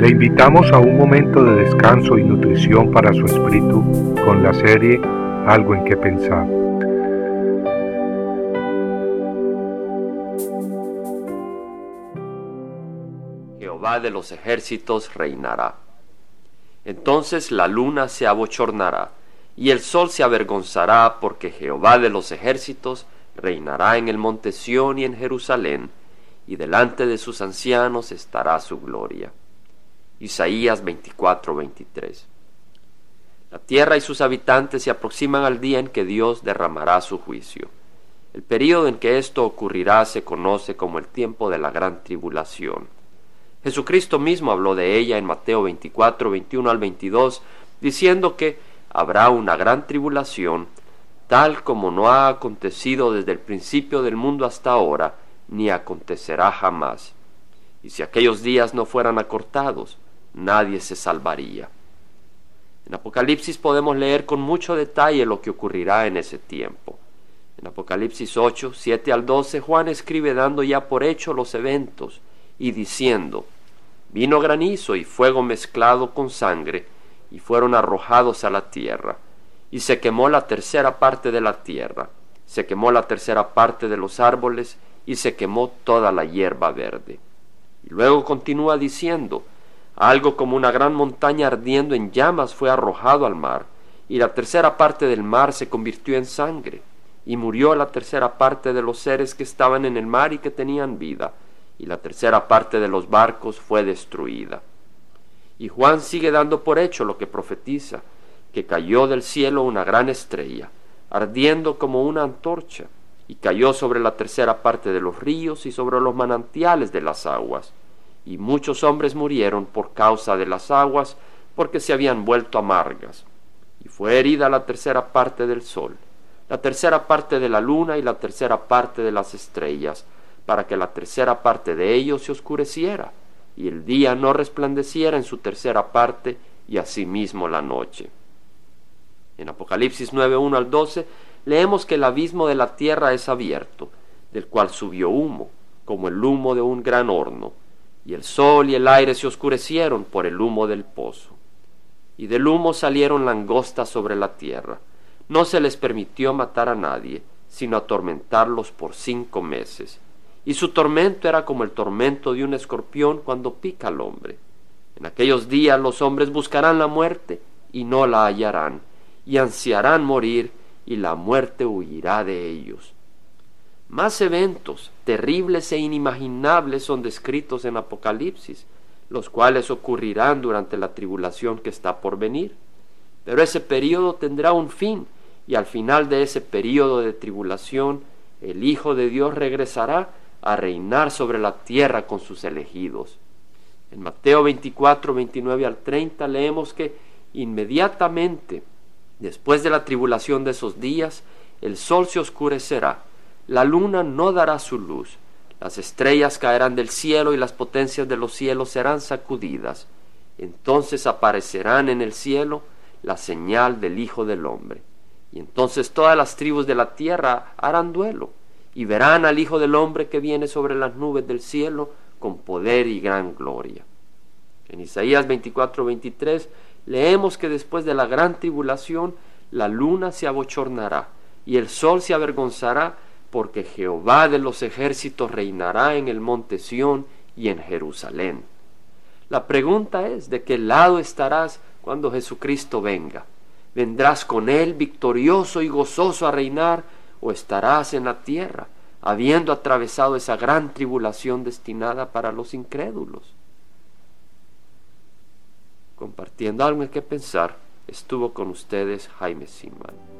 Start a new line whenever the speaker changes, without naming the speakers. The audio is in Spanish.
Le invitamos a un momento de descanso y nutrición para su espíritu con la serie Algo en que pensar.
Jehová de los ejércitos reinará. Entonces la luna se abochornará y el sol se avergonzará porque Jehová de los ejércitos reinará en el monte Sión y en Jerusalén, y delante de sus ancianos estará su gloria. Isaías 24, 23. La tierra y sus habitantes se aproximan al día en que Dios derramará su juicio. El período en que esto ocurrirá se conoce como el tiempo de la gran tribulación. Jesucristo mismo habló de ella en Mateo 24, 21 al 22, diciendo que habrá una gran tribulación, tal como no ha acontecido desde el principio del mundo hasta ahora, ni acontecerá jamás. Y si aquellos días no fueran acortados, nadie se salvaría. En Apocalipsis podemos leer con mucho detalle lo que ocurrirá en ese tiempo. En Apocalipsis 8, 7 al 12, Juan escribe dando ya por hecho los eventos y diciendo, vino granizo y fuego mezclado con sangre, y fueron arrojados a la tierra, y se quemó la tercera parte de la tierra, se quemó la tercera parte de los árboles, y se quemó toda la hierba verde. Y luego continúa diciendo, algo como una gran montaña ardiendo en llamas fue arrojado al mar, y la tercera parte del mar se convirtió en sangre, y murió la tercera parte de los seres que estaban en el mar y que tenían vida, y la tercera parte de los barcos fue destruida. Y Juan sigue dando por hecho lo que profetiza, que cayó del cielo una gran estrella, ardiendo como una antorcha, y cayó sobre la tercera parte de los ríos y sobre los manantiales de las aguas. Y muchos hombres murieron por causa de las aguas, porque se habían vuelto amargas. Y fue herida la tercera parte del sol, la tercera parte de la luna y la tercera parte de las estrellas, para que la tercera parte de ellos se oscureciera y el día no resplandeciera en su tercera parte, y asimismo la noche. En Apocalipsis 9, 1 al 12, leemos que el abismo de la tierra es abierto, del cual subió humo, como el humo de un gran horno, y el sol y el aire se oscurecieron por el humo del pozo. Y del humo salieron langostas sobre la tierra. No se les permitió matar a nadie, sino atormentarlos por cinco meses y su tormento era como el tormento de un escorpión cuando pica al hombre. En aquellos días los hombres buscarán la muerte y no la hallarán, y ansiarán morir, y la muerte huirá de ellos. Más eventos terribles e inimaginables son descritos en Apocalipsis, los cuales ocurrirán durante la tribulación que está por venir. Pero ese periodo tendrá un fin, y al final de ese periodo de tribulación, el Hijo de Dios regresará a reinar sobre la tierra con sus elegidos. En Mateo 24, 29 al 30 leemos que inmediatamente después de la tribulación de esos días, el sol se oscurecerá, la luna no dará su luz, las estrellas caerán del cielo y las potencias de los cielos serán sacudidas. Entonces aparecerán en el cielo la señal del Hijo del Hombre. Y entonces todas las tribus de la tierra harán duelo y verán al Hijo del Hombre que viene sobre las nubes del cielo con poder y gran gloria. En Isaías 24, 23 leemos que después de la gran tribulación la luna se abochornará y el sol se avergonzará porque Jehová de los ejércitos reinará en el monte Sión y en Jerusalén. La pregunta es, ¿de qué lado estarás cuando Jesucristo venga? ¿Vendrás con Él victorioso y gozoso a reinar o estarás en la tierra, habiendo atravesado esa gran tribulación destinada para los incrédulos. Compartiendo algo en que pensar, estuvo con ustedes Jaime Simán.